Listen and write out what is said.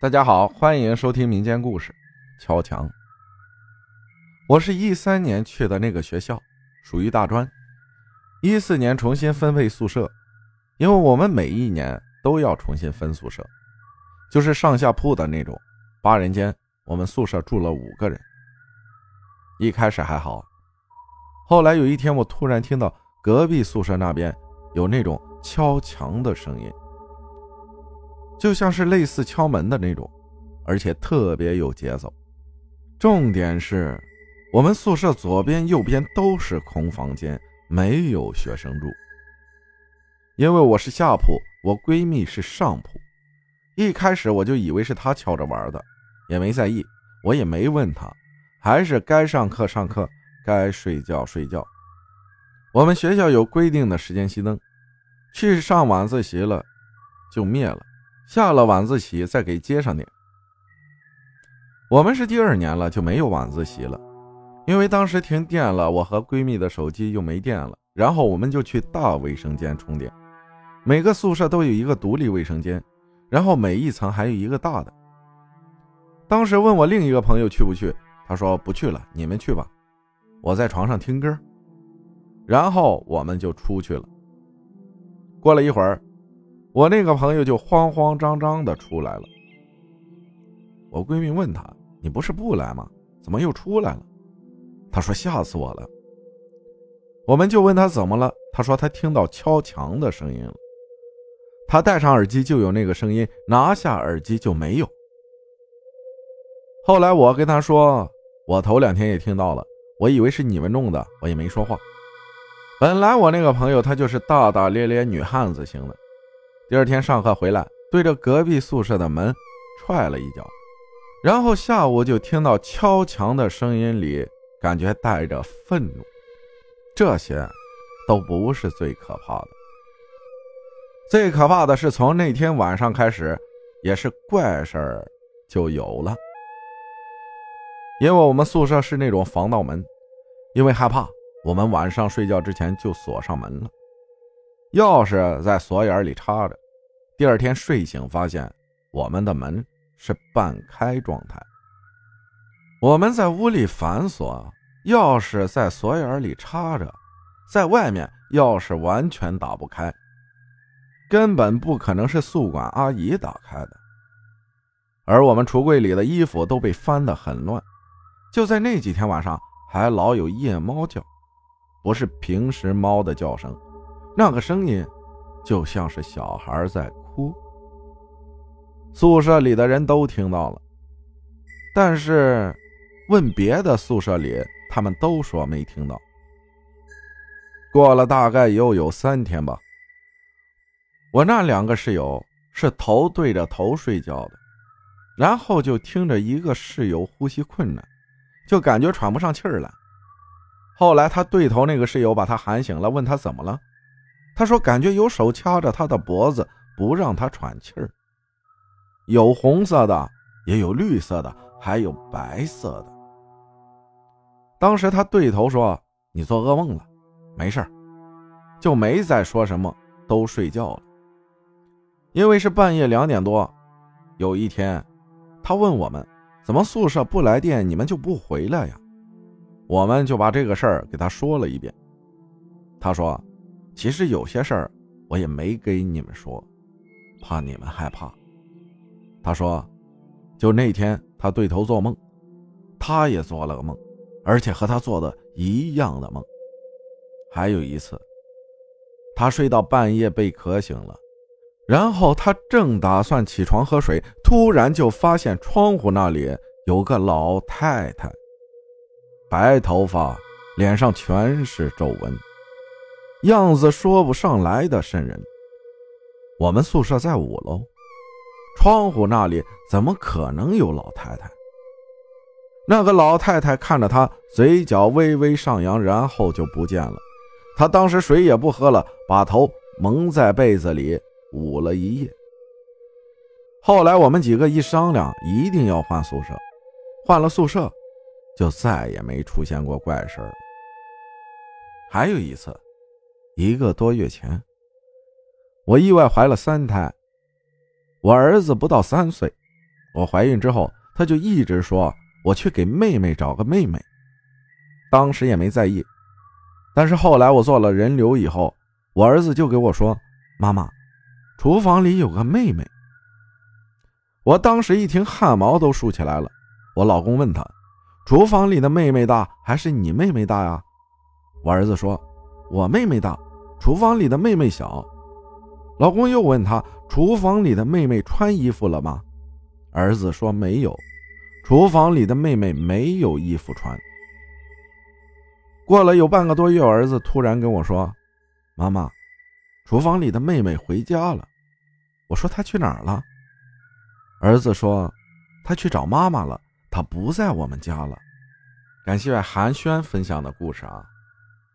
大家好，欢迎收听民间故事《敲墙》。我是一三年去的那个学校，属于大专。一四年重新分配宿舍，因为我们每一年都要重新分宿舍，就是上下铺的那种，八人间。我们宿舍住了五个人。一开始还好，后来有一天，我突然听到隔壁宿舍那边有那种敲墙的声音。就像是类似敲门的那种，而且特别有节奏。重点是，我们宿舍左边、右边都是空房间，没有学生住。因为我是下铺，我闺蜜是上铺。一开始我就以为是她敲着玩的，也没在意，我也没问她，还是该上课上课，该睡觉睡觉。我们学校有规定的时间熄灯，去上晚自习了就灭了。下了晚自习再给接上点。我们是第二年了就没有晚自习了，因为当时停电了，我和闺蜜的手机又没电了，然后我们就去大卫生间充电。每个宿舍都有一个独立卫生间，然后每一层还有一个大的。当时问我另一个朋友去不去，他说不去了，你们去吧，我在床上听歌。然后我们就出去了。过了一会儿。我那个朋友就慌慌张张的出来了。我闺蜜问他：“你不是不来吗？怎么又出来了？”他说：“吓死我了。”我们就问他怎么了，他说他听到敲墙的声音了。他戴上耳机就有那个声音，拿下耳机就没有。后来我跟他说：“我头两天也听到了，我以为是你们弄的，我也没说话。”本来我那个朋友他就是大大咧咧女汉子型的。第二天上课回来，对着隔壁宿舍的门踹了一脚，然后下午就听到敲墙的声音里，感觉带着愤怒。这些都不是最可怕的，最可怕的是从那天晚上开始，也是怪事儿就有了。因为我们宿舍是那种防盗门，因为害怕，我们晚上睡觉之前就锁上门了。钥匙在锁眼里插着，第二天睡醒发现我们的门是半开状态。我们在屋里反锁，钥匙在锁眼里插着，在外面钥匙完全打不开，根本不可能是宿管阿姨打开的。而我们橱柜里的衣服都被翻得很乱，就在那几天晚上还老有夜猫叫，不是平时猫的叫声。那个声音，就像是小孩在哭。宿舍里的人都听到了，但是问别的宿舍里，他们都说没听到。过了大概又有三天吧，我那两个室友是头对着头睡觉的，然后就听着一个室友呼吸困难，就感觉喘不上气儿来。后来他对头那个室友把他喊醒了，问他怎么了。他说：“感觉有手掐着他的脖子，不让他喘气儿。有红色的，也有绿色的，还有白色的。”当时他对头说：“你做噩梦了，没事就没再说什么，都睡觉了。因为是半夜两点多，有一天，他问我们：“怎么宿舍不来电，你们就不回来呀？”我们就把这个事儿给他说了一遍。他说。其实有些事儿我也没给你们说，怕你们害怕。他说，就那天他对头做梦，他也做了个梦，而且和他做的一样的梦。还有一次，他睡到半夜被渴醒了，然后他正打算起床喝水，突然就发现窗户那里有个老太太，白头发，脸上全是皱纹。样子说不上来的瘆人。我们宿舍在五楼，窗户那里怎么可能有老太太？那个老太太看着他，嘴角微微上扬，然后就不见了。他当时水也不喝了，把头蒙在被子里捂了一夜。后来我们几个一商量，一定要换宿舍。换了宿舍，就再也没出现过怪事儿。还有一次。一个多月前，我意外怀了三胎。我儿子不到三岁，我怀孕之后，他就一直说我去给妹妹找个妹妹。当时也没在意，但是后来我做了人流以后，我儿子就给我说：“妈妈，厨房里有个妹妹。”我当时一听，汗毛都竖起来了。我老公问他：“厨房里的妹妹大还是你妹妹大呀？”我儿子说：“我妹妹大，厨房里的妹妹小。”老公又问他：“厨房里的妹妹穿衣服了吗？”儿子说：“没有，厨房里的妹妹没有衣服穿。”过了有半个多月，儿子突然跟我说：“妈妈，厨房里的妹妹回家了。”我说：“她去哪儿了？”儿子说：“她去找妈妈了，她不在我们家了。”感谢寒暄分享的故事啊，